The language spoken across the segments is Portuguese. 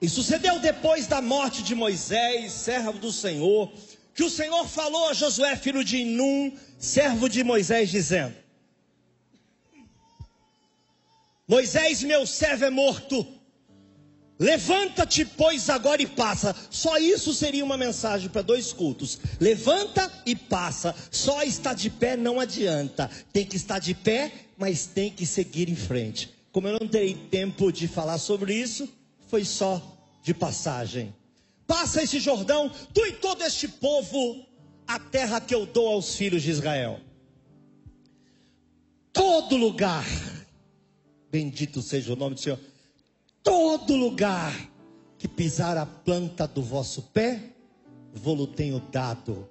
E sucedeu depois da morte de Moisés, servo do Senhor, que o Senhor falou a Josué, filho de Num, servo de Moisés, dizendo: Moisés, meu servo, é morto. Levanta-te, pois, agora e passa. Só isso seria uma mensagem para dois cultos. Levanta e passa. Só estar de pé não adianta. Tem que estar de pé, mas tem que seguir em frente. Como eu não terei tempo de falar sobre isso, foi só de passagem. Passa esse Jordão, tu e todo este povo, a terra que eu dou aos filhos de Israel. Todo lugar, bendito seja o nome do Senhor todo lugar que pisar a planta do vosso pé, vou-lo tenho dado.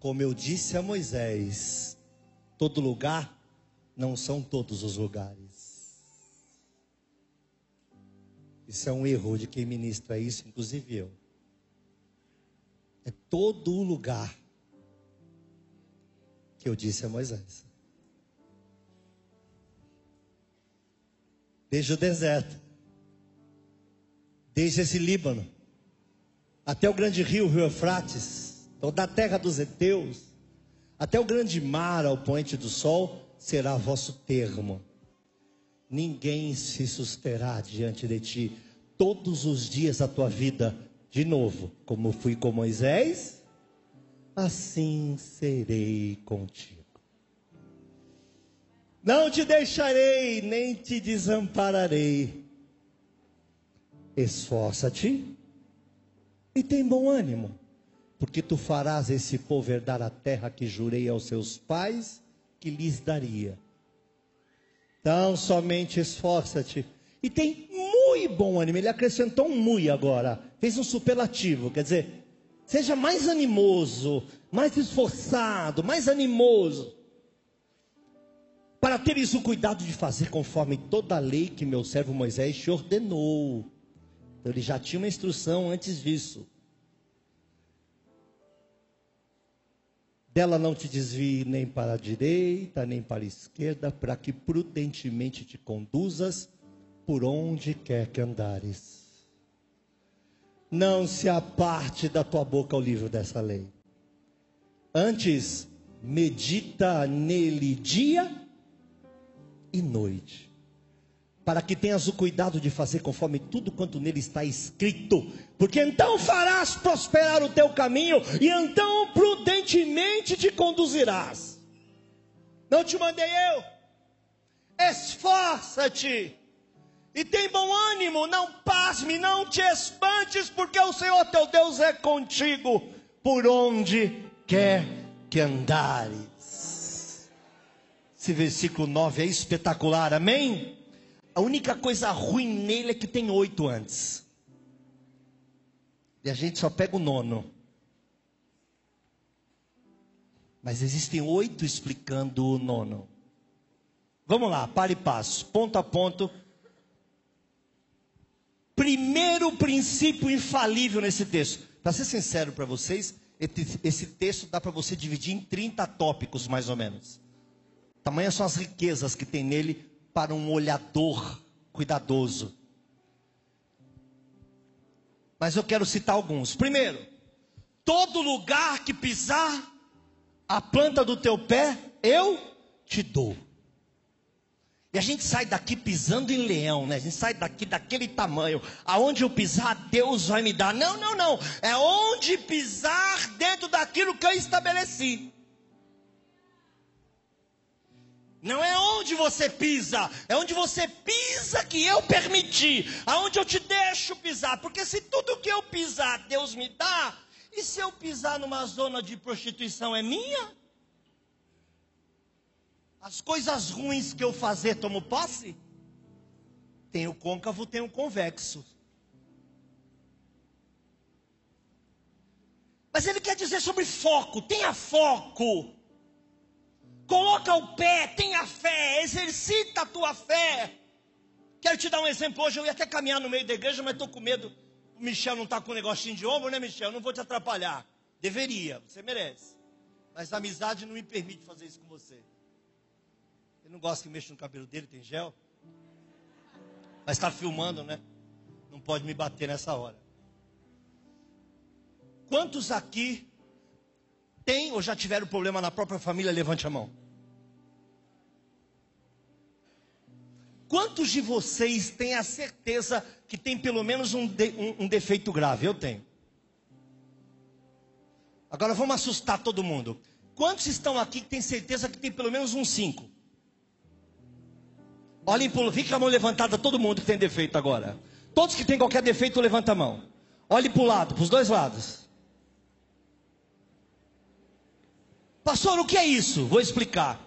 Como eu disse a Moisés, todo lugar não são todos os lugares. Isso é um erro de quem ministra isso, inclusive eu. É todo o lugar que eu disse a Moisés. desde o deserto, desde esse Líbano, até o grande rio, o rio Eufrates, toda a terra dos heteus, até o grande mar ao poente do sol, será vosso termo. Ninguém se susterá diante de ti todos os dias da tua vida, de novo, como fui com Moisés, assim serei contigo. Não te deixarei, nem te desampararei. Esforça-te e tem bom ânimo, porque tu farás esse povo herdar a terra que jurei aos seus pais que lhes daria. Então, somente esforça-te e tem muito bom ânimo. Ele acrescentou um muito agora, fez um superlativo, quer dizer, seja mais animoso, mais esforçado, mais animoso para teres o cuidado de fazer conforme toda a lei que meu servo Moisés te ordenou. Então ele já tinha uma instrução antes disso. Dela não te desvie nem para a direita, nem para a esquerda, para que prudentemente te conduzas por onde quer que andares. Não se aparte da tua boca o livro dessa lei. Antes, medita nele dia e noite, para que tenhas o cuidado de fazer conforme tudo quanto nele está escrito, porque então farás prosperar o teu caminho, e então prudentemente te conduzirás. Não te mandei eu, esforça-te. E tem bom ânimo, não pasme, não te espantes, porque o Senhor teu Deus é contigo por onde quer que andares. Esse versículo 9 é espetacular, amém? A única coisa ruim nele é que tem oito antes. E a gente só pega o nono. Mas existem oito explicando o nono. Vamos lá, para e passo, ponto a ponto. Primeiro princípio infalível nesse texto. Para ser sincero para vocês, esse texto dá para você dividir em 30 tópicos, mais ou menos. Tamanhas são as riquezas que tem nele para um olhador cuidadoso. Mas eu quero citar alguns. Primeiro, todo lugar que pisar a planta do teu pé, eu te dou. E a gente sai daqui pisando em leão, né? A gente sai daqui daquele tamanho. Aonde eu pisar, Deus vai me dar. Não, não, não. É onde pisar dentro daquilo que eu estabeleci. Não é onde você pisa, é onde você pisa que eu permiti, aonde eu te deixo pisar. Porque se tudo que eu pisar Deus me dá, e se eu pisar numa zona de prostituição é minha? As coisas ruins que eu fazer tomo posse? Tem o côncavo, tem o convexo. Mas ele quer dizer sobre foco, tenha foco. Coloca o pé, tenha fé, exercita a tua fé. Quero te dar um exemplo hoje. Eu ia até caminhar no meio da igreja, mas estou com medo. O Michel não está com um negocinho de ombro, né, Michel? Eu não vou te atrapalhar. Deveria, você merece. Mas a amizade não me permite fazer isso com você. Ele não gosta que mexa no cabelo dele, tem gel. Mas está filmando, né? pode me bater nessa hora. Quantos aqui têm ou já tiveram problema na própria família? Levante a mão. Quantos de vocês têm a certeza que tem pelo menos um, de, um, um defeito grave? Eu tenho. Agora vamos assustar todo mundo. Quantos estão aqui que têm certeza que tem pelo menos um cinco? Olhem para fica a mão levantada, todo mundo que tem defeito agora. Todos que têm qualquer defeito, levanta a mão. Olhe para o lado, para os dois lados. Pastor, o que é isso? Vou explicar.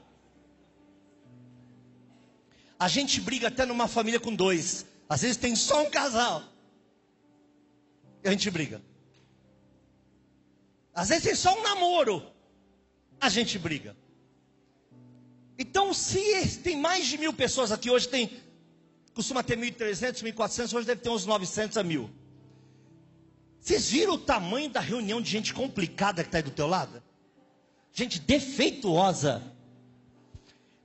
A gente briga até numa família com dois. Às vezes tem só um casal. E a gente briga. Às vezes tem só um namoro. A gente briga. Então, se tem mais de mil pessoas aqui, hoje tem, costuma ter 1.300, 1.400, hoje deve ter uns 900 a mil. Vocês viram o tamanho da reunião de gente complicada que está aí do teu lado? Gente defeituosa.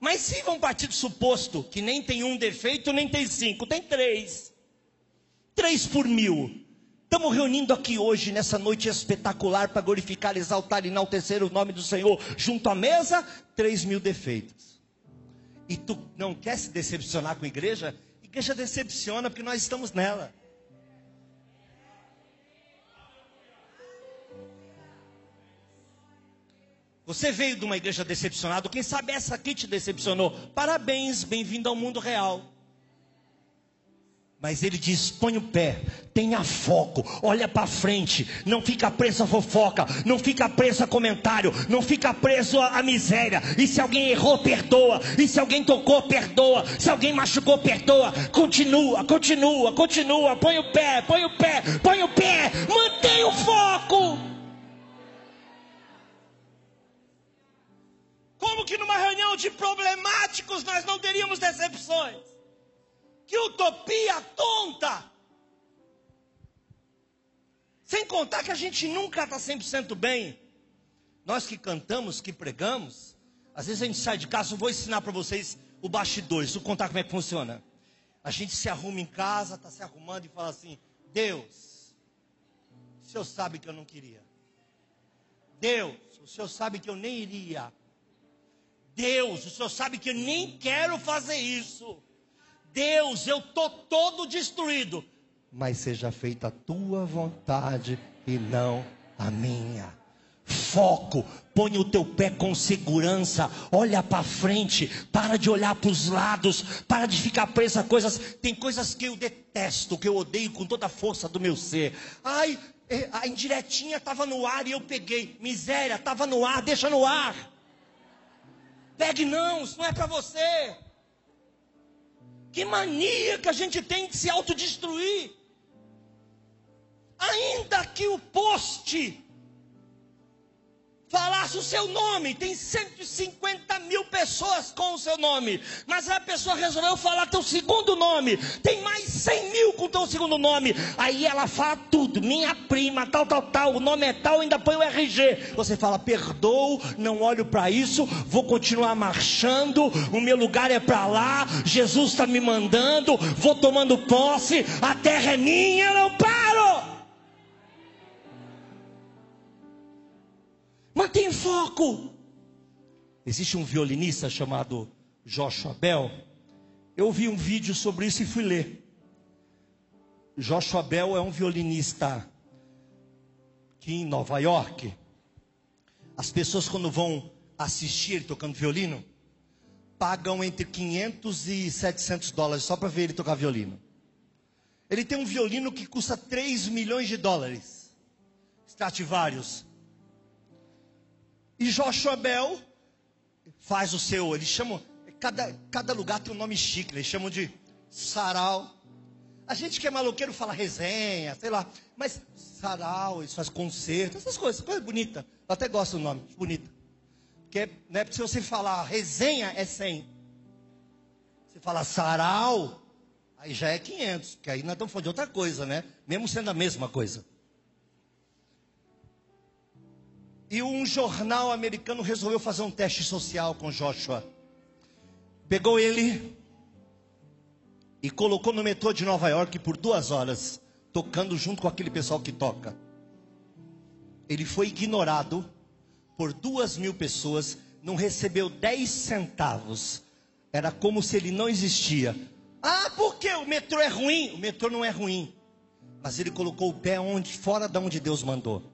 Mas se vão partir do suposto que nem tem um defeito, nem tem cinco, tem três. Três por mil. Estamos reunindo aqui hoje, nessa noite espetacular, para glorificar, exaltar e enaltecer o nome do Senhor, junto à mesa, três mil defeitos. E tu não quer se decepcionar com a igreja? A igreja decepciona porque nós estamos nela. Você veio de uma igreja decepcionada, quem sabe essa aqui te decepcionou. Parabéns, bem-vindo ao mundo real. Mas ele diz: põe o pé, tenha foco, olha para frente, não fica preso a fofoca, não fica preso a comentário, não fica preso a, miséria. E se alguém errou, perdoa. E se alguém tocou, perdoa. Se alguém machucou, perdoa. Continua, continua, continua. Põe o pé, põe o pé, põe o pé, mantenha o foco. Como que numa reunião de problemáticos nós não teríamos decepções? Que utopia tonta! Sem contar que a gente nunca está 100% bem. Nós que cantamos, que pregamos, às vezes a gente sai de casa, eu vou ensinar para vocês o bastidores, vou contar como é que funciona. A gente se arruma em casa, está se arrumando e fala assim: Deus, o Senhor sabe que eu não queria. Deus, o Senhor sabe que eu nem iria. Deus, o senhor sabe que eu nem quero fazer isso. Deus, eu estou todo destruído. Mas seja feita a tua vontade e não a minha. Foco, põe o teu pé com segurança, olha para frente, para de olhar para os lados, para de ficar preso a coisas. Tem coisas que eu detesto, que eu odeio com toda a força do meu ser. Ai, é, a indiretinha estava no ar e eu peguei. Miséria, estava no ar, deixa no ar. Pegue não, isso não é para você. Que mania que a gente tem de se autodestruir. Ainda que o poste falasse o seu nome, tem 150 mil pessoas com o seu nome, mas a pessoa resolveu falar teu segundo nome, tem mais 100 mil com teu segundo nome, aí ela fala tudo, minha prima, tal, tal, tal, o nome é tal, ainda põe o RG, você fala, perdoo, não olho para isso, vou continuar marchando, o meu lugar é para lá, Jesus está me mandando, vou tomando posse, a terra é minha, não paro. Mantém foco. Existe um violinista chamado Joshua Bell. Eu vi um vídeo sobre isso e fui ler. Joshua Bell é um violinista que em Nova York, as pessoas quando vão assistir ele tocando violino, pagam entre 500 e 700 dólares só para ver ele tocar violino. Ele tem um violino que custa 3 milhões de dólares. Stradivarius. E Joshua Bell faz o seu, eles chamam, cada, cada lugar tem um nome chique, eles chamam de sarau. A gente que é maloqueiro fala resenha, sei lá, mas sarau, eles fazem concerto, essas coisas, coisa bonita. Eu até gosto do nome, bonita. Porque, né, se você falar resenha, é 100. Você fala sarau, aí já é 500, que aí nós estamos falando de outra coisa, né? Mesmo sendo a mesma coisa. E um jornal americano resolveu fazer um teste social com Joshua. Pegou ele e colocou no metrô de Nova York por duas horas. tocando junto com aquele pessoal que toca. Ele foi ignorado por duas mil pessoas, não recebeu dez centavos. Era como se ele não existia. Ah, porque o metrô é ruim? O metrô não é ruim. Mas ele colocou o pé onde, fora de onde Deus mandou.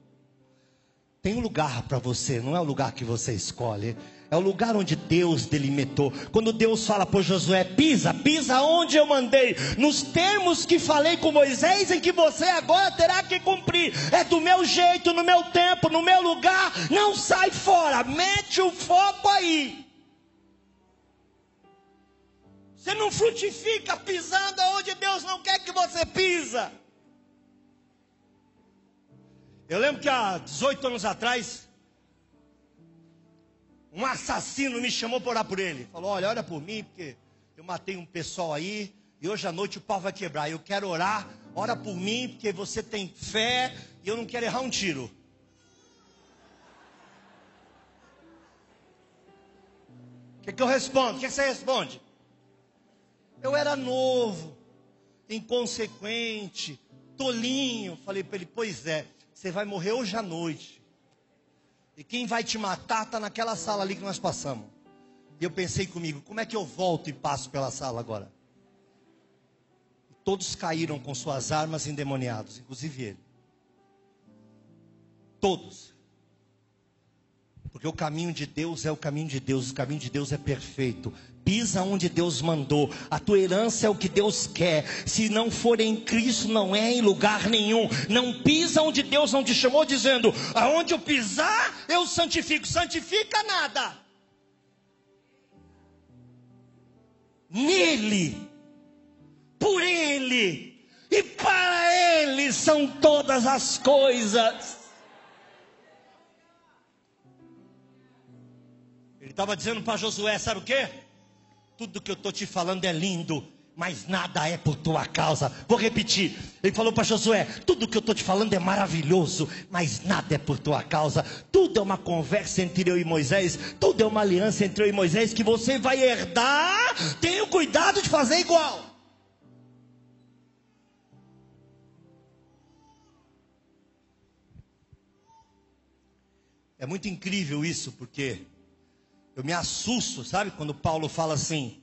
Tem um lugar para você, não é o lugar que você escolhe. É o lugar onde Deus delimitou. Quando Deus fala para Josué, pisa, pisa onde eu mandei, nos termos que falei com Moisés, em que você agora terá que cumprir. É do meu jeito, no meu tempo, no meu lugar. Não sai fora, mete o foco aí. Você não frutifica pisando onde Deus não quer que você pisa. Eu lembro que há 18 anos atrás, um assassino me chamou para orar por ele. Falou: Olha, ora por mim, porque eu matei um pessoal aí e hoje à noite o pau vai quebrar. Eu quero orar, ora por mim, porque você tem fé e eu não quero errar um tiro. O que, que eu respondo? O que, que você responde? Eu era novo, inconsequente, tolinho. Falei para ele: Pois é, você vai morrer hoje à noite. E quem vai te matar está naquela sala ali que nós passamos. E eu pensei comigo, como é que eu volto e passo pela sala agora? Todos caíram com suas armas endemoniados, inclusive ele. Todos. Porque o caminho de Deus é o caminho de Deus, o caminho de Deus é perfeito. Pisa onde Deus mandou. A tua herança é o que Deus quer. Se não for em Cristo, não é em lugar nenhum. Não pisa onde Deus não te chamou, dizendo: aonde eu pisar, eu santifico. Santifica nada. Nele, por Ele e para Ele são todas as coisas. Estava dizendo para Josué: sabe o que? Tudo que eu estou te falando é lindo, mas nada é por tua causa. Vou repetir. Ele falou para Josué: Tudo que eu estou te falando é maravilhoso, mas nada é por tua causa. Tudo é uma conversa entre eu e Moisés. Tudo é uma aliança entre eu e Moisés que você vai herdar. Tenha cuidado de fazer igual. É muito incrível isso, porque eu me assusto, sabe? Quando Paulo fala assim: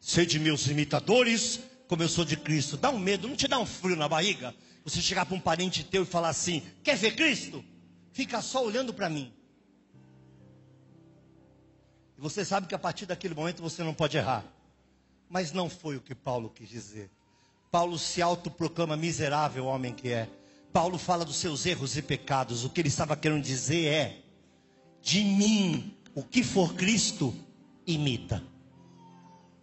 sede meus imitadores, como eu sou de Cristo. Dá um medo, não te dá um frio na barriga? Você chegar para um parente teu e falar assim: quer ver Cristo? Fica só olhando para mim. E você sabe que a partir daquele momento você não pode errar. Mas não foi o que Paulo quis dizer. Paulo se autoproclama miserável homem que é. Paulo fala dos seus erros e pecados. O que ele estava querendo dizer é: de mim o que for Cristo, imita.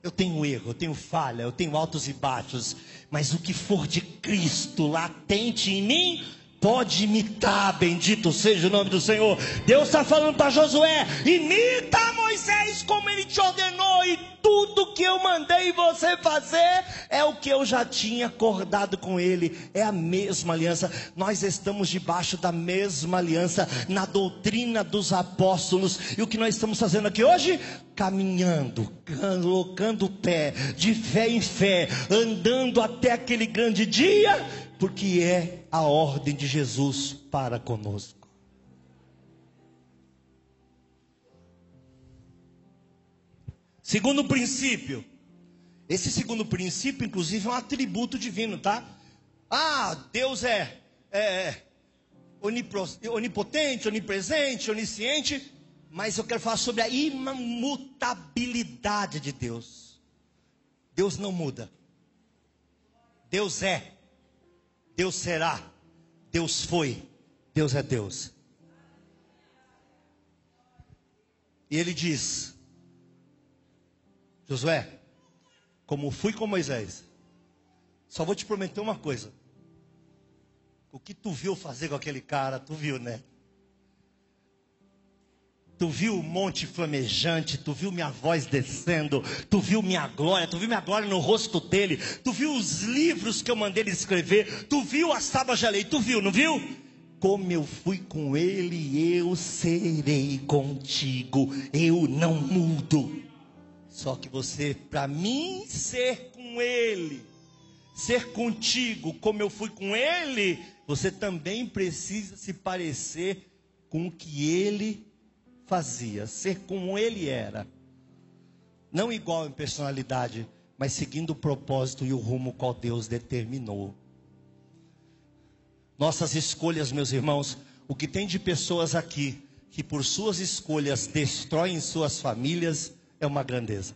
Eu tenho erro, eu tenho falha, eu tenho altos e baixos, mas o que for de Cristo latente em mim, pode imitar, bendito seja o nome do Senhor. Deus está falando para Josué: imita Moisés como ele te ordenou, e tudo que eu mandei você fazer é o que eu já tinha acordado com ele, é a mesma aliança. Nós estamos debaixo da mesma aliança na doutrina dos apóstolos, e o que nós estamos fazendo aqui hoje? Caminhando, colocando o pé, de fé em fé, andando até aquele grande dia porque é a ordem de Jesus para conosco. Segundo princípio, esse segundo princípio, inclusive, é um atributo divino, tá? Ah, Deus é, é onipotente, onipresente, onisciente, mas eu quero falar sobre a imutabilidade de Deus. Deus não muda. Deus é Deus será, Deus foi, Deus é Deus. E ele diz: Josué, como fui com Moisés, só vou te prometer uma coisa. O que tu viu fazer com aquele cara, tu viu, né? Tu viu o monte flamejante, tu viu minha voz descendo, tu viu minha glória, tu viu minha glória no rosto dele, tu viu os livros que eu mandei ele escrever, tu viu as tábuas de lei, tu viu, não viu? Como eu fui com ele, eu serei contigo, eu não mudo. Só que você, para mim ser com ele, ser contigo como eu fui com ele, você também precisa se parecer com o que ele fazia, ser como ele era. Não igual em personalidade, mas seguindo o propósito e o rumo qual Deus determinou. Nossas escolhas, meus irmãos, o que tem de pessoas aqui que por suas escolhas destroem suas famílias é uma grandeza.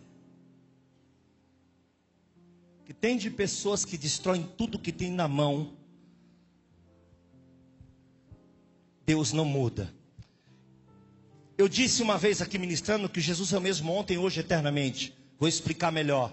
O que tem de pessoas que destroem tudo que tem na mão, Deus não muda. Eu disse uma vez aqui ministrando que Jesus é o mesmo ontem, hoje, eternamente. Vou explicar melhor.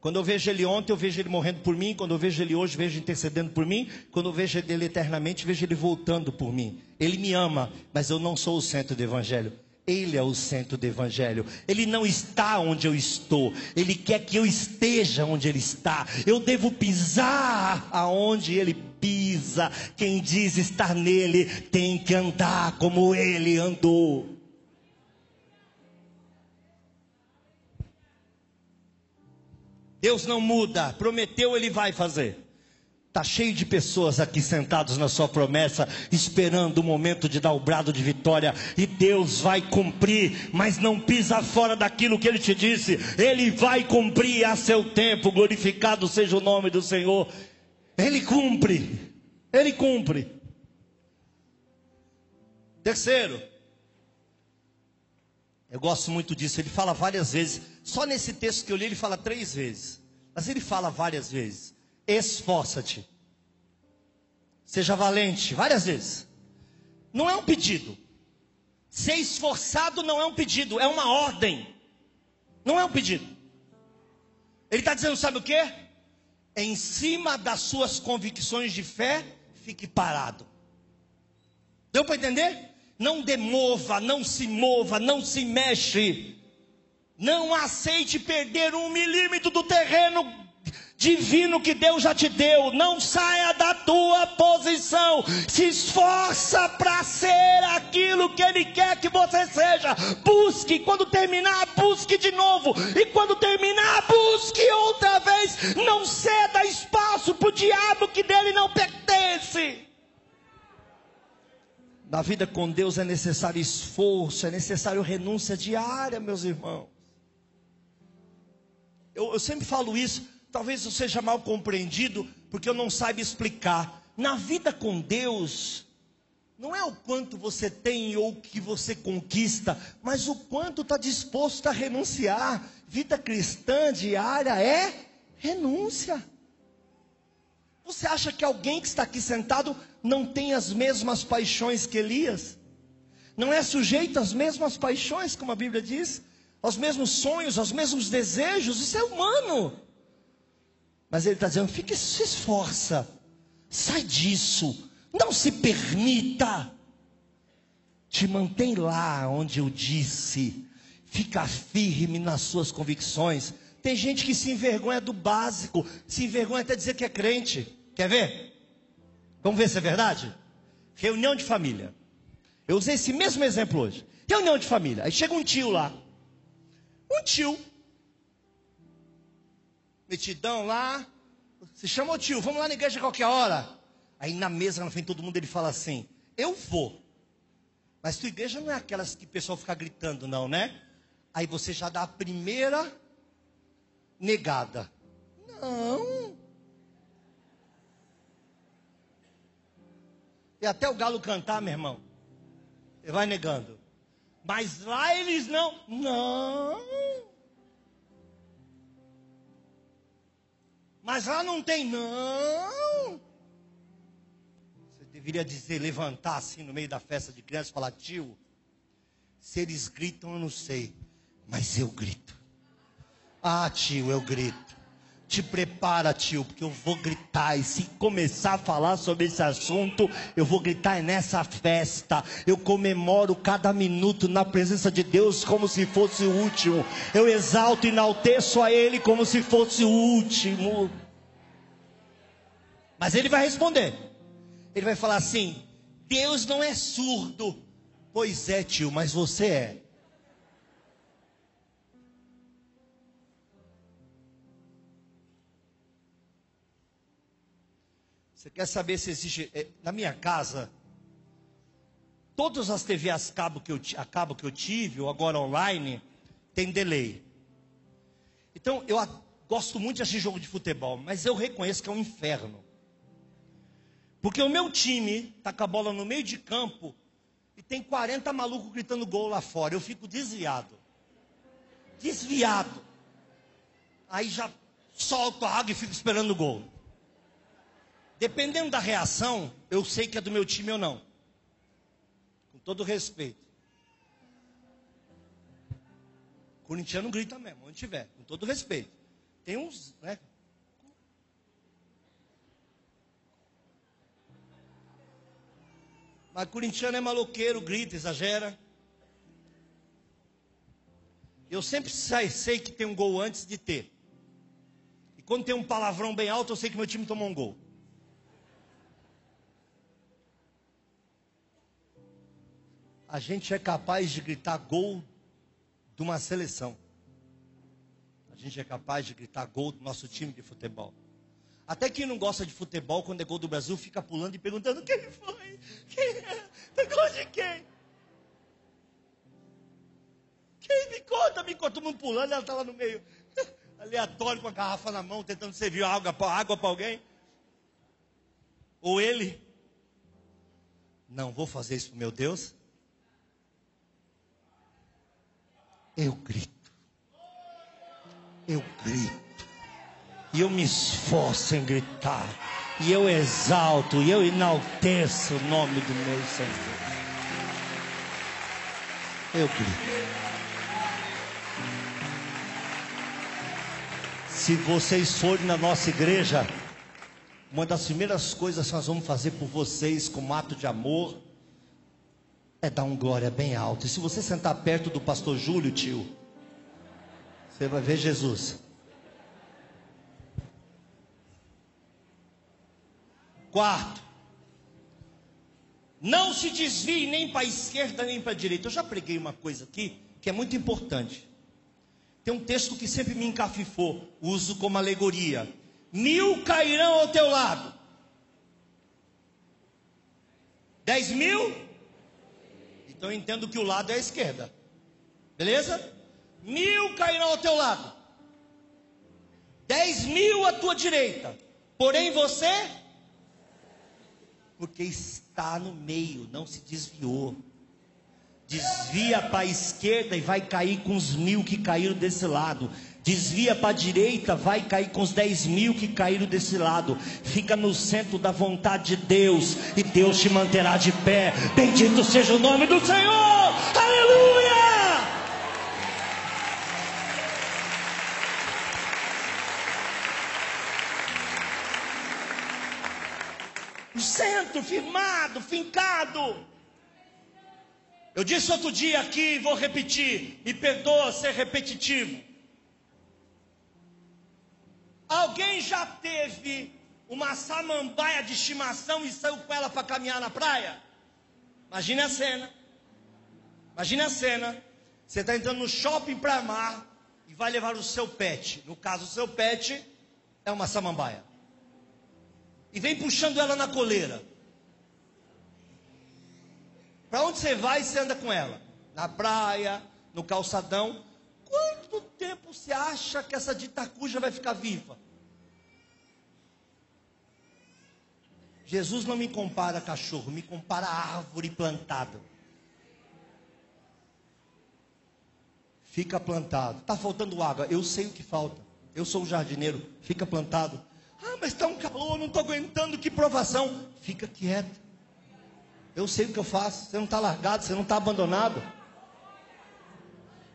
Quando eu vejo ele ontem, eu vejo ele morrendo por mim. Quando eu vejo ele hoje, vejo intercedendo por mim. Quando eu vejo ele eternamente, vejo ele voltando por mim. Ele me ama, mas eu não sou o centro do evangelho. Ele é o centro do evangelho. Ele não está onde eu estou. Ele quer que eu esteja onde ele está. Eu devo pisar aonde ele pisa. Quem diz estar nele tem que andar como ele andou. Deus não muda, prometeu, ele vai fazer. Está cheio de pessoas aqui sentados na sua promessa, esperando o momento de dar o brado de vitória, e Deus vai cumprir, mas não pisa fora daquilo que Ele te disse, Ele vai cumprir a seu tempo, glorificado seja o nome do Senhor. Ele cumpre, Ele cumpre. Terceiro, eu gosto muito disso, ele fala várias vezes. Só nesse texto que eu li, ele fala três vezes. Mas ele fala várias vezes. Esforça-te. Seja valente, várias vezes. Não é um pedido. Ser esforçado não é um pedido, é uma ordem. Não é um pedido. Ele está dizendo, sabe o que? Em cima das suas convicções de fé, fique parado. Deu para entender? Não demova, não se mova, não se mexe. Não aceite perder um milímetro do terreno divino que Deus já te deu. Não saia da tua posição. Se esforça para ser aquilo que Ele quer que você seja. Busque. Quando terminar, busque de novo. E quando terminar, busque outra vez. Não ceda espaço para o diabo que dele não pertence. Na vida com Deus é necessário esforço, é necessário renúncia diária, meus irmãos. Eu, eu sempre falo isso, talvez eu seja mal compreendido, porque eu não saiba explicar. Na vida com Deus, não é o quanto você tem ou o que você conquista, mas o quanto está disposto a renunciar. Vida cristã diária é renúncia. Você acha que alguém que está aqui sentado não tem as mesmas paixões que Elias? Não é sujeito às mesmas paixões, como a Bíblia diz? Aos mesmos sonhos, aos mesmos desejos? Isso é humano. Mas ele está dizendo: fique, se esforça, sai disso, não se permita, te mantém lá onde eu disse, fica firme nas suas convicções, tem gente que se envergonha do básico, se envergonha até dizer que é crente. Quer ver? Vamos ver se é verdade? Reunião de família. Eu usei esse mesmo exemplo hoje. Reunião de família. Aí chega um tio lá. Um tio. Metidão lá. Se chama o tio, vamos lá na igreja qualquer hora. Aí na mesa, na frente de todo mundo, ele fala assim: Eu vou. Mas tua igreja não é aquelas que o pessoal fica gritando, não, né? Aí você já dá a primeira negada. Não. E até o galo cantar, meu irmão. Você vai negando. Mas lá eles não. Não. Mas lá não tem, não. Você deveria dizer, levantar assim no meio da festa de criança e falar, tio, se eles gritam, eu não sei. Mas eu grito. Ah, tio, eu grito. Te prepara, tio, porque eu vou gritar. E se começar a falar sobre esse assunto, eu vou gritar nessa festa. Eu comemoro cada minuto na presença de Deus como se fosse o último. Eu exalto e enalteço a Ele como se fosse o último. Mas ele vai responder. Ele vai falar assim: Deus não é surdo. Pois é, tio, mas você é. Você quer saber se existe. é, Na minha casa, todas as TVs cabo que eu, a cabo que eu tive, ou agora online, tem delay. Então, eu gosto muito de assistir jogo de futebol, mas eu reconheço que é um inferno. Porque o meu time tá com a bola no meio de campo e tem 40 malucos gritando gol lá fora. Eu fico desviado. Desviado. Aí já solto a água e fico esperando o gol. Dependendo da reação, eu sei que é do meu time ou não. Com todo respeito. Corintiano grita mesmo, onde tiver, com todo respeito. Tem uns, né? Mas corintiano é maloqueiro, grita, exagera. Eu sempre sei, sei que tem um gol antes de ter. E quando tem um palavrão bem alto, eu sei que meu time tomou um gol. A gente é capaz de gritar gol de uma seleção. A gente é capaz de gritar gol do nosso time de futebol. Até quem não gosta de futebol, quando é gol do Brasil, fica pulando e perguntando quem foi? Quem é? Tem gol de quem? Quem me conta? Me conta, todo mundo pulando, ela tá lá no meio. Aleatório, com a garrafa na mão, tentando servir água para água para alguém. Ou ele. Não vou fazer isso pro meu Deus. Eu grito. Eu grito. E eu me esforço em gritar. E eu exalto, e eu enalteço o nome do meu Senhor. Eu grito. Se vocês forem na nossa igreja, uma das primeiras coisas que nós vamos fazer por vocês, como ato de amor, é dar um glória bem alto. E se você sentar perto do pastor Júlio, tio, você vai ver Jesus. Quarto, não se desvie nem para a esquerda nem para a direita. Eu já preguei uma coisa aqui que é muito importante. Tem um texto que sempre me encafifou, uso como alegoria. Mil cairão ao teu lado. Dez mil? Então eu entendo que o lado é a esquerda. Beleza? Mil cairão ao teu lado. Dez mil à tua direita. Porém você, porque está no meio, não se desviou. Desvia para a esquerda e vai cair com os mil que caíram desse lado. Desvia para a direita, vai cair com os dez mil que caíram desse lado. Fica no centro da vontade de Deus e Deus te manterá de pé. Bendito seja o nome do Senhor. Aleluia! No centro, firmado, fincado. Eu disse outro dia aqui, vou repetir, me perdoa ser repetitivo. Alguém já teve uma samambaia de estimação e saiu com ela para caminhar na praia? Imagine a cena. Imagine a cena. Você está entrando no shopping para mar e vai levar o seu pet. No caso, o seu pet é uma samambaia. E vem puxando ela na coleira. Para onde você vai, você anda com ela? Na praia, no calçadão. Quanto tempo você acha que essa ditacuja vai ficar viva? Jesus não me compara a cachorro, me compara a árvore plantada. Fica plantado. Está faltando água. Eu sei o que falta. Eu sou o jardineiro. Fica plantado. Ah, mas está um calor, não estou aguentando. Que provação. Fica quieto. Eu sei o que eu faço. Você não está largado, você não está abandonado.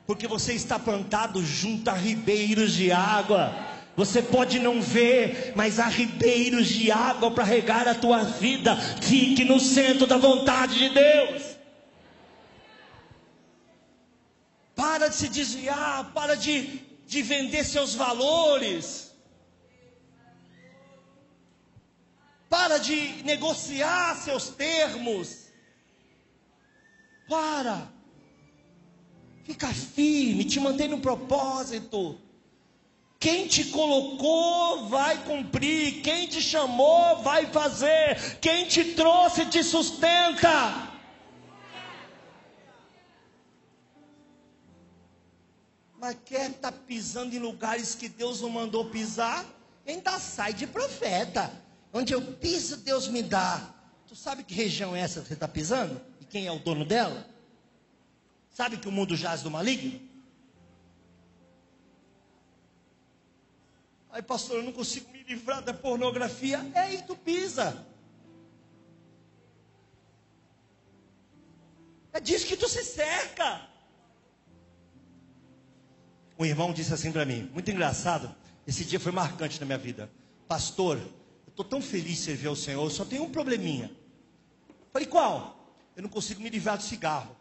Porque você está plantado junto a ribeiros de água. Você pode não ver, mas há ribeiros de água para regar a tua vida. Fique no centro da vontade de Deus. Para de se desviar, para de, de vender seus valores. Para de negociar seus termos. Para. Fica firme, te mantém no propósito. Quem te colocou vai cumprir, quem te chamou vai fazer, quem te trouxe te sustenta. Mas quer estar tá pisando em lugares que Deus não mandou pisar? Ainda sai de profeta. Onde eu piso, Deus me dá. Tu sabe que região é essa que você está pisando? E quem é o dono dela? Sabe que o mundo jaz do maligno? Aí, pastor, eu não consigo me livrar da pornografia. É aí tu pisa. É disso que tu se cerca. Um irmão disse assim para mim, muito engraçado. Esse dia foi marcante na minha vida. Pastor, eu estou tão feliz de servir ao Senhor, só tenho um probleminha. Falei, qual? Eu não consigo me livrar do cigarro.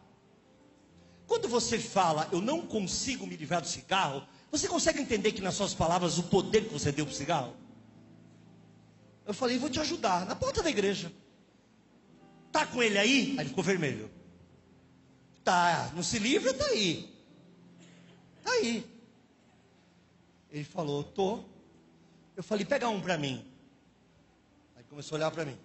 Quando você fala, eu não consigo me livrar do cigarro, você consegue entender que nas suas palavras o poder que você deu para o cigarro? Eu falei, vou te ajudar, na porta da igreja. Tá com ele aí? Aí ele ficou vermelho. Tá, não se livra, tá aí. Tá aí. Ele falou, tô. Eu falei, pega um para mim. Aí começou a olhar para mim.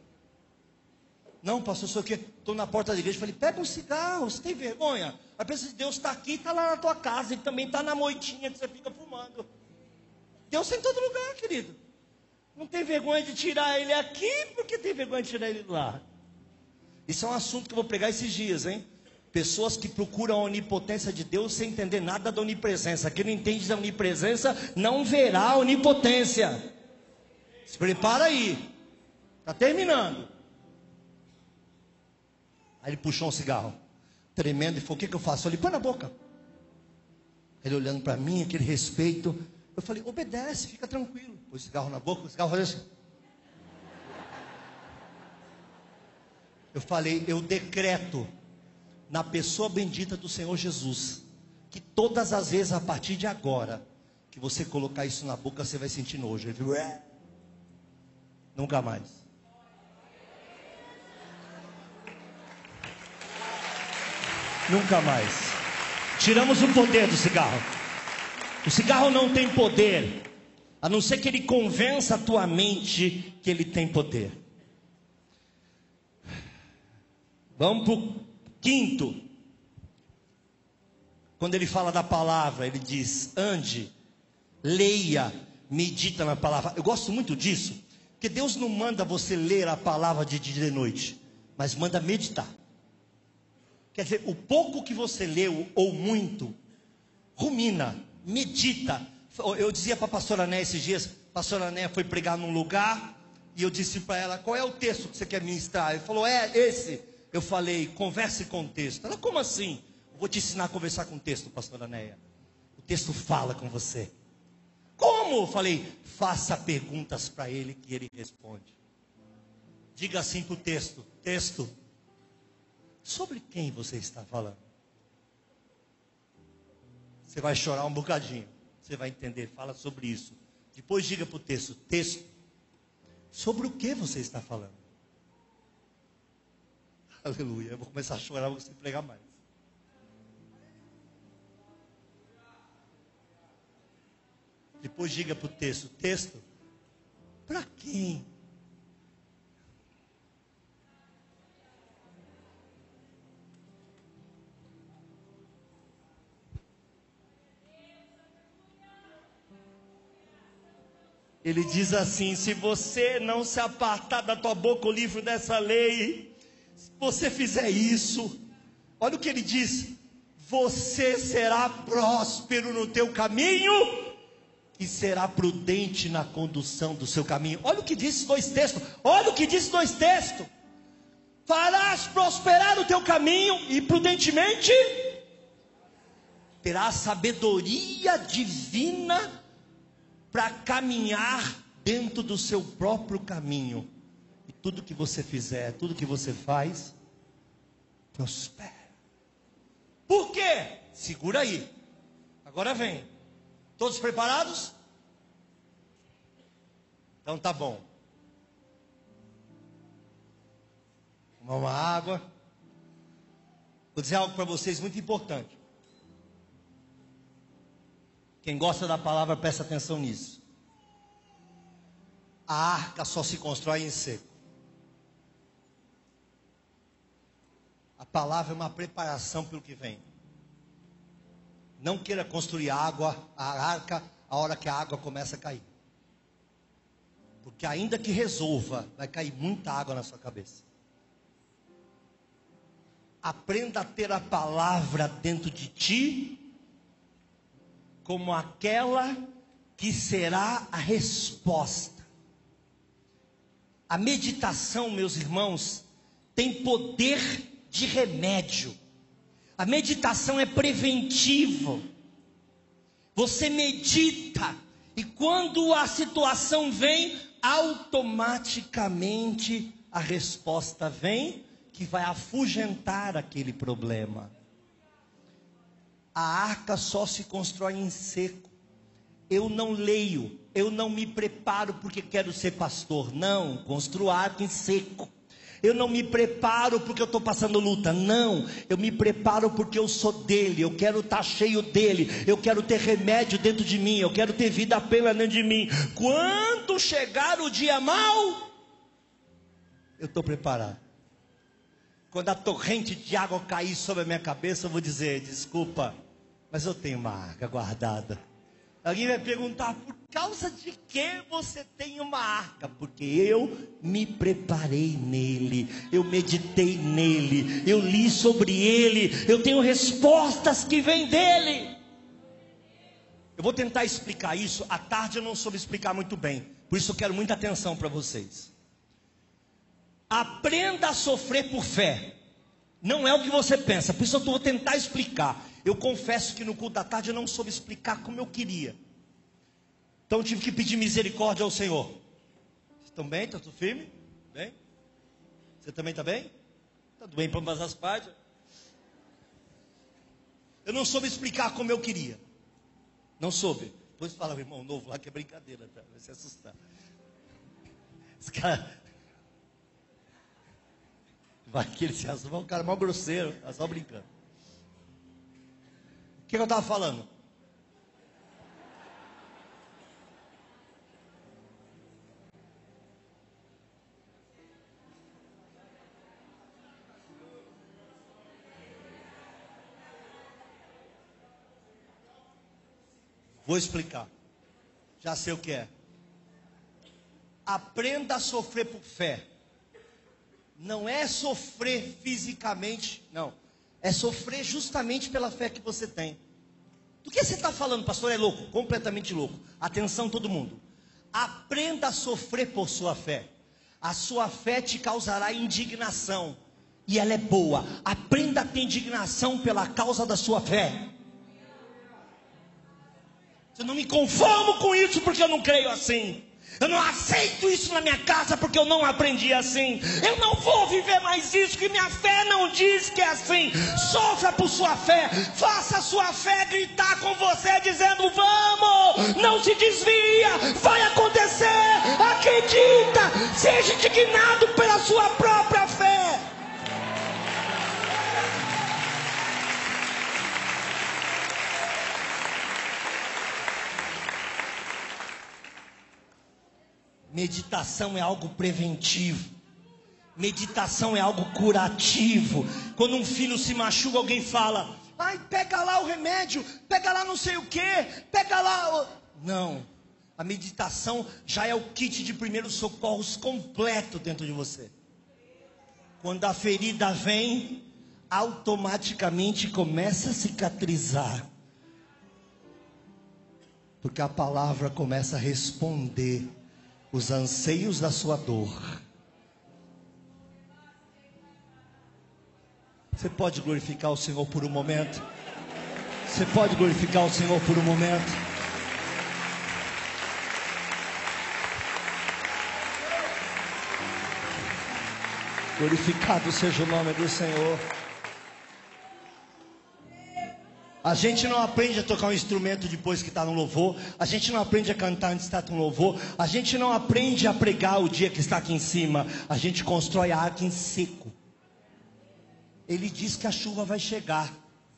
Não, pastor, sou o quê? Estou na porta da igreja. Falei, pega um cigarro, você tem vergonha? A pessoa de Deus está aqui, está lá na tua casa, e também está na moitinha que você fica fumando. Deus está em todo lugar, querido. Não tem vergonha de tirar ele aqui, porque tem vergonha de tirar ele lá. Isso é um assunto que eu vou pregar esses dias, hein? Pessoas que procuram a onipotência de Deus sem entender nada da onipresença. Quem não entende da onipresença não verá a onipotência. Se prepara aí. Está terminando. Aí ele puxou um cigarro, tremendo, e falou: O que, que eu faço? Eu falei: Põe na boca. Ele olhando para mim, aquele respeito. Eu falei: Obedece, fica tranquilo. Pôs o cigarro na boca, o cigarro fazia assim. Eu falei: Eu decreto na pessoa bendita do Senhor Jesus, que todas as vezes a partir de agora, que você colocar isso na boca, você vai sentir nojo. Ele viu? Nunca mais. Nunca mais. Tiramos o poder do cigarro. O cigarro não tem poder, a não ser que ele convença a tua mente que ele tem poder. Vamos para o quinto. Quando ele fala da palavra, ele diz: ande, leia, medita na palavra. Eu gosto muito disso, porque Deus não manda você ler a palavra de dia e de noite, mas manda meditar. Quer dizer, o pouco que você leu, ou muito, rumina, medita. Eu dizia para a pastora Né esses dias, a pastora Né foi pregar num lugar, e eu disse para ela, qual é o texto que você quer ministrar? Ele falou, é esse. Eu falei, converse com o texto. Ela, como assim? vou te ensinar a conversar com o texto, pastora Neia. O texto fala com você. Como? Eu falei, faça perguntas para ele que ele responde. Diga assim para o texto: texto, Sobre quem você está falando? Você vai chorar um bocadinho. Você vai entender. Fala sobre isso. Depois diga para o texto: texto. Sobre o que você está falando? Aleluia. Eu vou começar a chorar, vou você pregar mais. Depois diga para o texto: texto. Para quem Ele diz assim: se você não se apartar da tua boca o livro dessa lei, se você fizer isso, olha o que ele diz: você será próspero no teu caminho e será prudente na condução do seu caminho. Olha o que diz dois textos. Olha o que diz dois textos. Farás prosperar o teu caminho e prudentemente terás sabedoria divina para caminhar dentro do seu próprio caminho. E tudo que você fizer, tudo que você faz, prospera. Por quê? Segura aí. Agora vem. Todos preparados? Então tá bom. Tomar uma água. Vou dizer algo para vocês muito importante. Quem gosta da palavra, presta atenção nisso. A arca só se constrói em seco. A palavra é uma preparação pelo que vem. Não queira construir água, a arca, a hora que a água começa a cair. Porque ainda que resolva, vai cair muita água na sua cabeça. Aprenda a ter a palavra dentro de ti, como aquela que será a resposta. A meditação, meus irmãos, tem poder de remédio. A meditação é preventivo. Você medita e quando a situação vem, automaticamente a resposta vem que vai afugentar aquele problema. A arca só se constrói em seco. Eu não leio, eu não me preparo porque quero ser pastor. Não, construo a arca em seco. Eu não me preparo porque eu estou passando luta. Não, eu me preparo porque eu sou dele. Eu quero estar tá cheio dele. Eu quero ter remédio dentro de mim. Eu quero ter vida plena dentro de mim. Quando chegar o dia mau, eu estou preparado. Quando a torrente de água cair sobre a minha cabeça, eu vou dizer: desculpa, mas eu tenho uma arca guardada. Alguém vai perguntar: por causa de que você tem uma arca? Porque eu me preparei nele, eu meditei nele, eu li sobre ele, eu tenho respostas que vêm dele. Eu vou tentar explicar isso. À tarde eu não soube explicar muito bem, por isso eu quero muita atenção para vocês. Aprenda a sofrer por fé. Não é o que você pensa, por isso eu vou tentar explicar. Eu confesso que no culto da tarde eu não soube explicar como eu queria. Então eu tive que pedir misericórdia ao Senhor. estão bem? Está tudo firme? Bem? Você também está bem? Está bem para ambas as partes? Eu não soube explicar como eu queria. Não soube. Depois fala, irmão novo lá que é brincadeira, tá? Vai se assustar. Esse cara Vai que ele se assusta, um cara mal grosseiro, tá só brincando. O que, que eu estava falando? Vou explicar. Já sei o que é. Aprenda a sofrer por fé não é sofrer fisicamente, não. É sofrer justamente pela fé que você tem. Do que você está falando, pastor? É louco, completamente louco. Atenção, todo mundo. Aprenda a sofrer por sua fé. A sua fé te causará indignação. E ela é boa. Aprenda a ter indignação pela causa da sua fé. Eu não me conformo com isso porque eu não creio assim. Eu não aceito isso na minha casa porque eu não aprendi assim. Eu não vou viver mais isso que minha fé não diz que é assim. Sofra por sua fé. Faça a sua fé gritar com você dizendo: "Vamos! Não se desvia! Vai acontecer! Acredita! Seja indignado pela sua própria fé." Meditação é algo preventivo. Meditação é algo curativo. Quando um filho se machuca, alguém fala: "Ai, pega lá o remédio, pega lá não sei o que, pega lá". Não. A meditação já é o kit de primeiros socorros completo dentro de você. Quando a ferida vem, automaticamente começa a cicatrizar. Porque a palavra começa a responder os anseios da sua dor. Você pode glorificar o Senhor por um momento? Você pode glorificar o Senhor por um momento? Glorificado seja o nome do Senhor. A gente não aprende a tocar um instrumento depois que está no louvor. A gente não aprende a cantar antes de estar no louvor. A gente não aprende a pregar o dia que está aqui em cima. A gente constrói a arca em seco. Ele diz que a chuva vai chegar.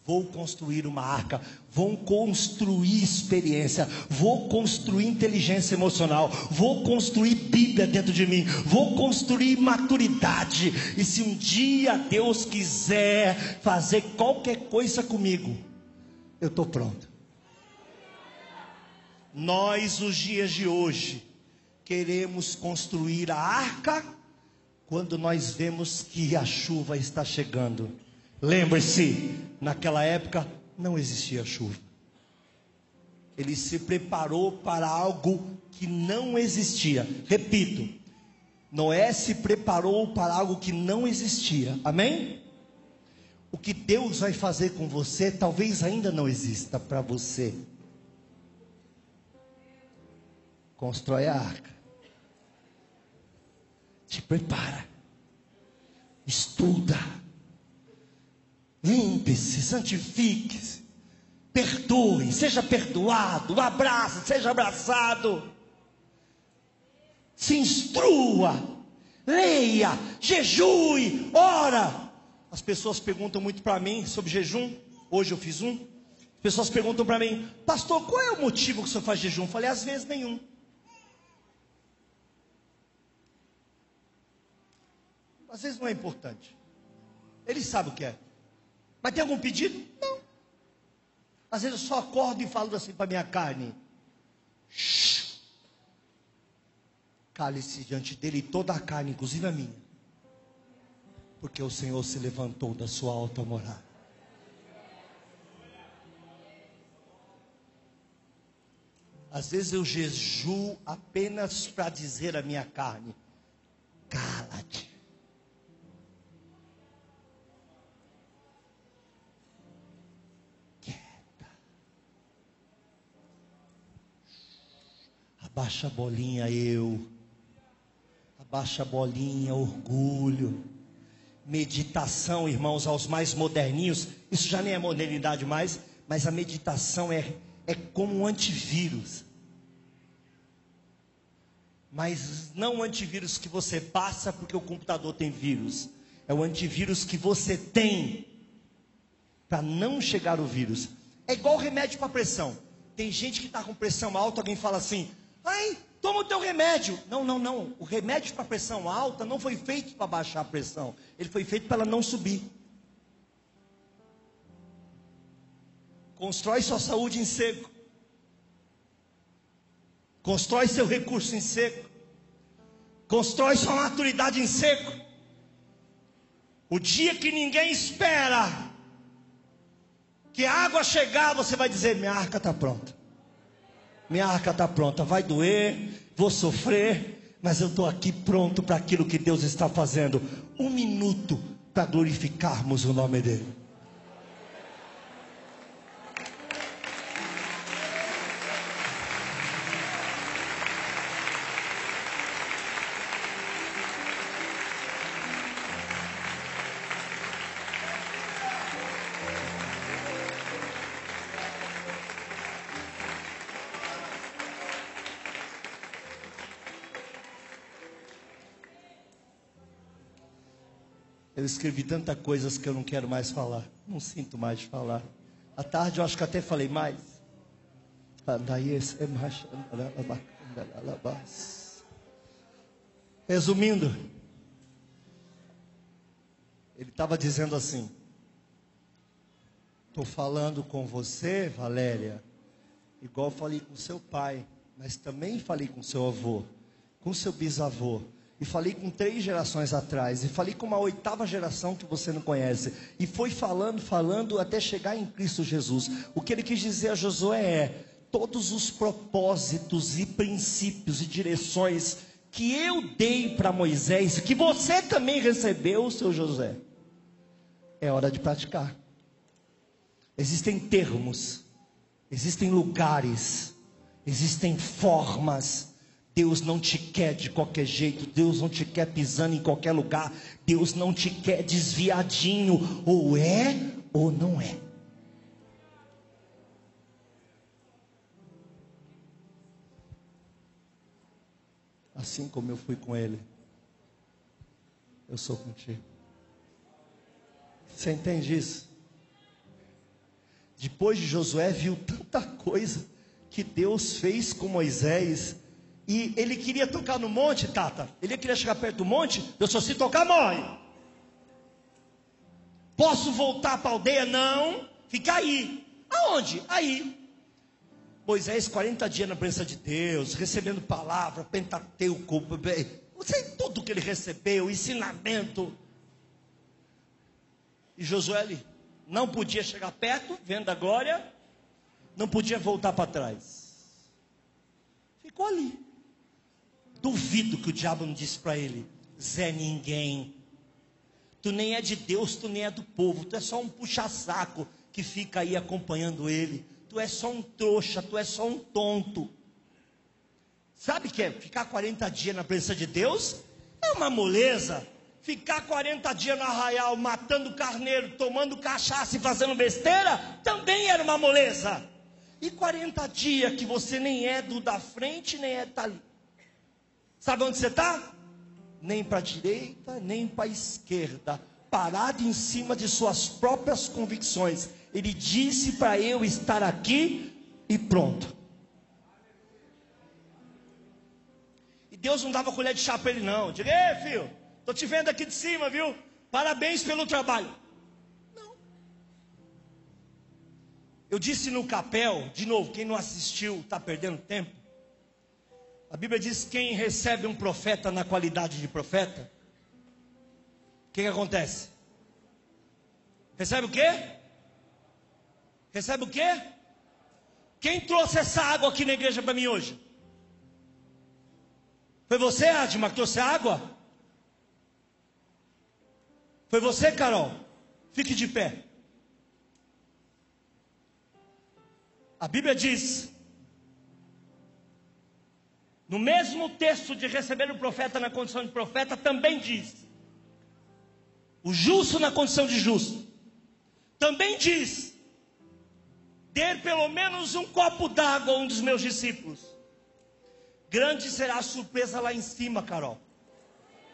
Vou construir uma arca, vou construir experiência, vou construir inteligência emocional, vou construir Bíblia dentro de mim, vou construir maturidade. E se um dia Deus quiser fazer qualquer coisa comigo, eu estou pronto. Nós, os dias de hoje, queremos construir a arca quando nós vemos que a chuva está chegando. Lembre-se, naquela época não existia chuva. Ele se preparou para algo que não existia. Repito, Noé se preparou para algo que não existia. Amém? O que Deus vai fazer com você talvez ainda não exista para você. Constrói a arca. Te prepara. Estuda Limpe-se, santifique-se, perdoe, seja perdoado, abraça, seja abraçado. Se instrua, leia, jejue, ora. As pessoas perguntam muito para mim sobre jejum. Hoje eu fiz um. As pessoas perguntam para mim, pastor, qual é o motivo que o senhor faz jejum? Eu falei, às vezes nenhum. Às vezes não é importante. Ele sabe o que é. Mas tem algum pedido? Não. Às vezes eu só acordo e falo assim para minha carne: cale-se diante dele toda a carne, inclusive a minha, porque o Senhor se levantou da sua alta morada. Às vezes eu jejuo apenas para dizer à minha carne: cala-te. Abaixa a bolinha, eu. Abaixa a bolinha, orgulho. Meditação, irmãos, aos mais moderninhos. Isso já nem é modernidade mais, mas a meditação é, é como um antivírus. Mas não o antivírus que você passa porque o computador tem vírus. É o antivírus que você tem para não chegar o vírus. É igual remédio para pressão. Tem gente que está com pressão alta, alguém fala assim: Ai, toma o teu remédio. Não, não, não. O remédio para pressão alta não foi feito para baixar a pressão. Ele foi feito para ela não subir. Constrói sua saúde em seco. Constrói seu recurso em seco. Constrói sua maturidade em seco. O dia que ninguém espera que a água chegar, você vai dizer: minha arca está pronta. Minha arca está pronta, vai doer, vou sofrer, mas eu estou aqui pronto para aquilo que Deus está fazendo. Um minuto para glorificarmos o nome dEle. Eu escrevi tanta coisas que eu não quero mais falar. Não sinto mais de falar. À tarde eu acho que até falei mais. Resumindo, ele estava dizendo assim: Estou falando com você, Valéria, igual falei com seu pai, mas também falei com seu avô, com seu bisavô, e falei com três gerações atrás, e falei com uma oitava geração que você não conhece, e foi falando, falando até chegar em Cristo Jesus. O que ele quis dizer a Josué é: todos os propósitos e princípios e direções que eu dei para Moisés, que você também recebeu, seu José, é hora de praticar. Existem termos, existem lugares, existem formas Deus não te quer de qualquer jeito, Deus não te quer pisando em qualquer lugar, Deus não te quer desviadinho, ou é ou não é. Assim como eu fui com Ele, eu sou contigo. Você entende isso? depois de Josué, viu tanta coisa que Deus fez com Moisés. E ele queria tocar no monte, Tata. Ele queria chegar perto do monte. Eu só se tocar, morre. Posso voltar para a aldeia? Não. Fica aí. Aonde? Aí. Moisés, 40 dias na presença de Deus, recebendo palavra, Pentateuco, sei tudo que ele recebeu, ensinamento. E Josué ali, não podia chegar perto, vendo a glória, não podia voltar para trás. Ficou ali. Duvido que o diabo não disse para ele: Zé ninguém. Tu nem é de Deus, tu nem é do povo, tu é só um puxa-saco que fica aí acompanhando ele. Tu é só um trouxa, tu é só um tonto. Sabe o que é? Ficar 40 dias na presença de Deus é uma moleza. Ficar 40 dias no arraial matando carneiro, tomando cachaça e fazendo besteira também era uma moleza. E 40 dias que você nem é do da frente, nem é dali. Sabe onde você está? Nem para a direita, nem para a esquerda. Parado em cima de suas próprias convicções. Ele disse para eu estar aqui e pronto. E Deus não dava colher de chá para ele, não. Diga, ei, filho, estou te vendo aqui de cima, viu? Parabéns pelo trabalho. Não. Eu disse no capel, de novo, quem não assistiu está perdendo tempo. A Bíblia diz: quem recebe um profeta na qualidade de profeta, o que, que acontece? Recebe o quê? Recebe o quê? Quem trouxe essa água aqui na igreja para mim hoje? Foi você, Adma, que trouxe água? Foi você, Carol? Fique de pé. A Bíblia diz, no mesmo texto de receber o profeta na condição de profeta, também diz, o justo na condição de justo, também diz, ter pelo menos um copo d'água a um dos meus discípulos. Grande será a surpresa lá em cima, Carol.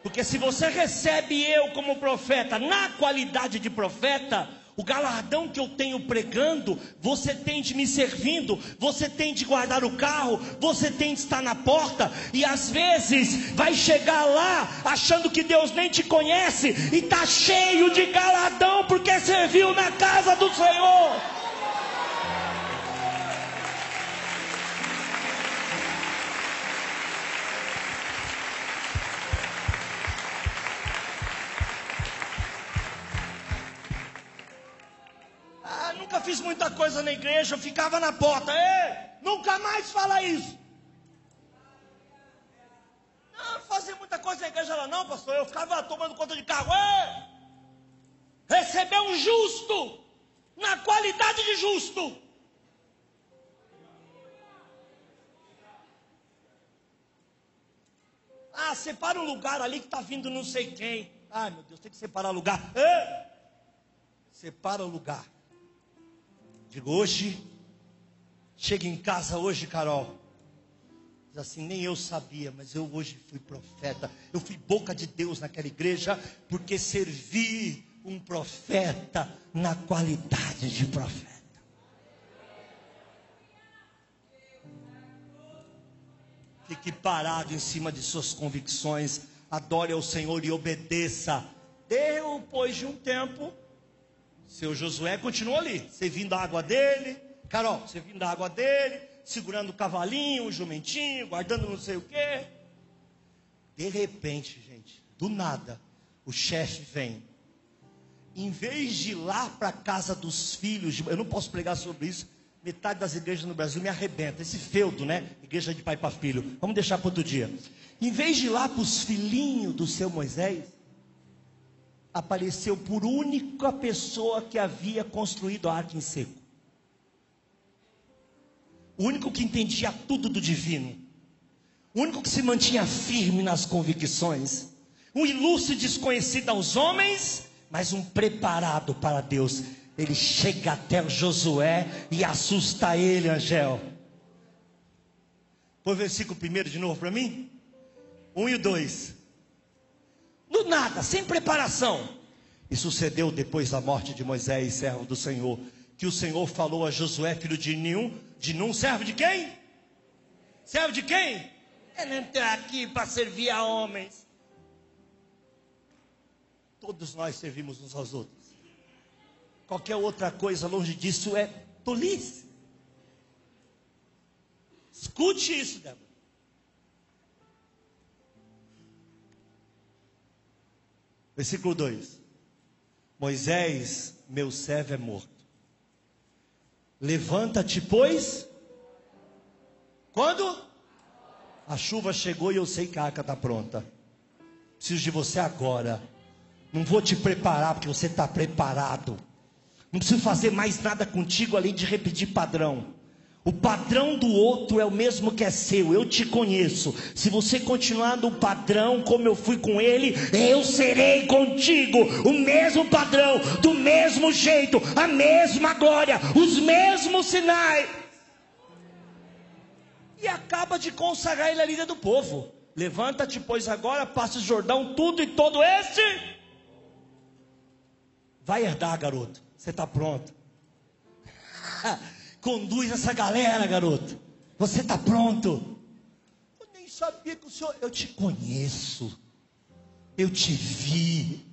Porque se você recebe eu como profeta, na qualidade de profeta, o galardão que eu tenho pregando, você tem de me servindo, você tem de guardar o carro, você tem de estar na porta, e às vezes vai chegar lá achando que Deus nem te conhece, e está cheio de galardão porque serviu na casa do Senhor. Coisa na igreja, eu ficava na porta. Ei, nunca mais fala isso. Não, não fazia muita coisa na igreja lá não, pastor. Eu ficava tomando conta de carro. Recebeu um justo, na qualidade de justo. Ah, separa um lugar ali que está vindo não sei quem. Ai meu Deus, tem que separar lugar. Ei, separa o lugar. Digo, hoje, chega em casa hoje, Carol. Diz assim, nem eu sabia, mas eu hoje fui profeta. Eu fui boca de Deus naquela igreja, porque servi um profeta na qualidade de profeta. Fique parado em cima de suas convicções, adore ao Senhor e obedeça. Depois de um tempo, seu Josué continua ali, servindo a água dele. Carol, servindo a água dele, segurando o cavalinho, o jumentinho, guardando não sei o quê. De repente, gente, do nada, o chefe vem. Em vez de ir lá para a casa dos filhos, eu não posso pregar sobre isso, metade das igrejas no Brasil me arrebenta. Esse feudo, né? Igreja de pai para filho. Vamos deixar para outro dia. Em vez de ir lá para os filhinhos do seu Moisés, apareceu por única pessoa que havia construído a arca em seco. O único que entendia tudo do divino. O único que se mantinha firme nas convicções. Um ilustre desconhecido aos homens, mas um preparado para Deus. Ele chega até Josué e assusta ele, Angel. Põe o versículo primeiro de novo para mim. Um e o dois do nada, sem preparação. E sucedeu depois da morte de Moisés, servo do Senhor, que o Senhor falou a Josué, filho de Nun, de Nun, servo de quem? Servo de quem? Ele entrou aqui para servir a homens. Todos nós servimos uns aos outros. Qualquer outra coisa longe disso é tolice. Escute isso, Débora. Versículo 2: Moisés, meu servo, é morto. Levanta-te, pois. Quando? A chuva chegou e eu sei que a arca está pronta. Preciso de você agora. Não vou te preparar porque você está preparado. Não preciso fazer mais nada contigo além de repetir padrão. O padrão do outro é o mesmo que é seu, eu te conheço. Se você continuar no padrão como eu fui com ele, eu serei contigo. O mesmo padrão, do mesmo jeito, a mesma glória, os mesmos sinais. E acaba de consagrar ele a líder do povo. Levanta-te, pois agora passa o Jordão, tudo e todo este. Vai herdar, garoto. Você está pronto. Conduz essa galera, garoto. Você está pronto. Eu nem sabia que o senhor. Eu te conheço. Eu te vi.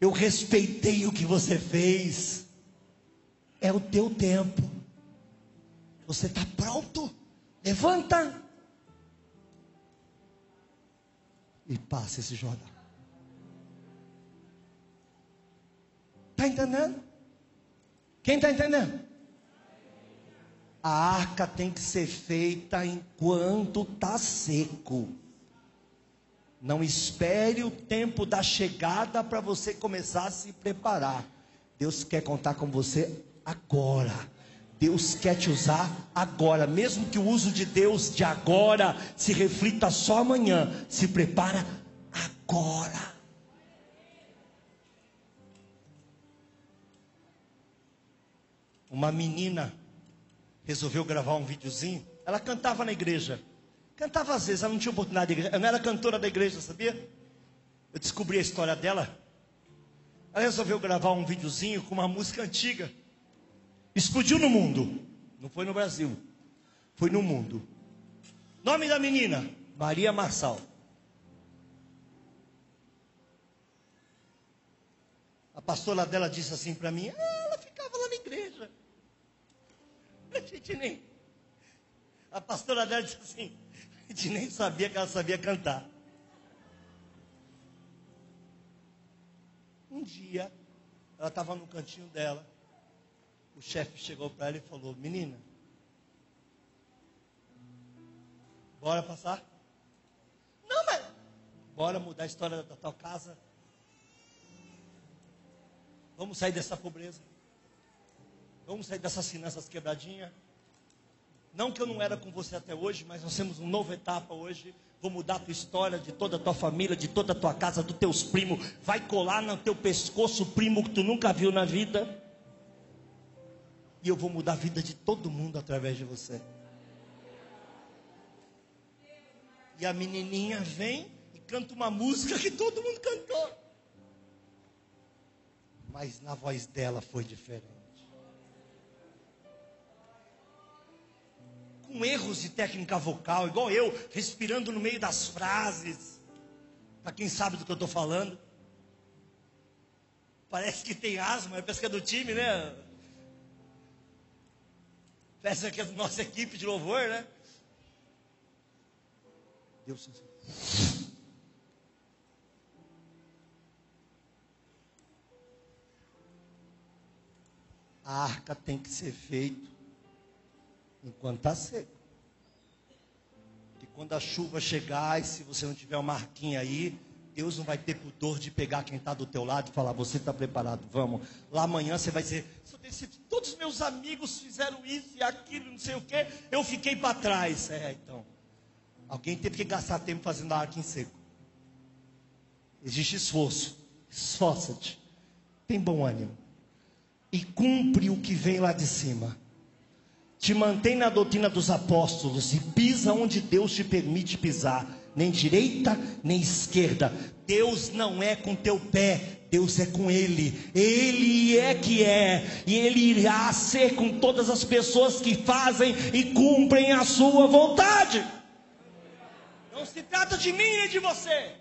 Eu respeitei o que você fez. É o teu tempo. Você está pronto? Levanta. E passa esse Jordão. Está entendendo? Quem está entendendo? A arca tem que ser feita enquanto está seco. Não espere o tempo da chegada para você começar a se preparar. Deus quer contar com você agora. Deus quer te usar agora, mesmo que o uso de Deus de agora se reflita só amanhã. Se prepara agora. Uma menina resolveu gravar um videozinho. Ela cantava na igreja. Cantava às vezes, ela não tinha oportunidade de igreja. Ela não era cantora da igreja, sabia? Eu descobri a história dela. Ela resolveu gravar um videozinho com uma música antiga. Explodiu no mundo. Não foi no Brasil. Foi no mundo. Nome da menina: Maria Marçal. A pastora dela disse assim para mim: ah, ela ficava lá na igreja. A gente nem. A pastora dela disse assim: a gente nem sabia que ela sabia cantar. Um dia, ela estava no cantinho dela. O chefe chegou para ela e falou: Menina, bora passar? Não, mas. Bora mudar a história da tua casa. Vamos sair dessa pobreza. Vamos sair dessas finanças quebradinhas. Não que eu não era com você até hoje, mas nós temos uma nova etapa hoje. Vou mudar a tua história, de toda a tua família, de toda a tua casa, dos teus primos. Vai colar no teu pescoço o primo que tu nunca viu na vida. E eu vou mudar a vida de todo mundo através de você. E a menininha vem e canta uma música que todo mundo cantou. Mas na voz dela foi diferente. Com erros de técnica vocal, igual eu, respirando no meio das frases. Para quem sabe do que eu estou falando. Parece que tem asma, parece que é do time, né? Parece que é da nossa equipe de louvor, né? Deus A arca tem que ser feita enquanto está seco. E quando a chuva chegar, e se você não tiver uma marquinha aí, Deus não vai ter pudor de pegar quem está do teu lado e falar, você está preparado, vamos. Lá amanhã você vai dizer, todos os meus amigos fizeram isso e aquilo, não sei o que, eu fiquei para trás. É, então. Alguém teve que gastar tempo fazendo a arca em seco. Existe esforço. Esforça-te. Tem bom ânimo. E cumpre o que vem lá de cima te mantém na doutrina dos apóstolos e pisa onde Deus te permite pisar, nem direita nem esquerda. Deus não é com teu pé, Deus é com ele, ele é que é, e ele irá ser com todas as pessoas que fazem e cumprem a sua vontade. Não se trata de mim nem de você.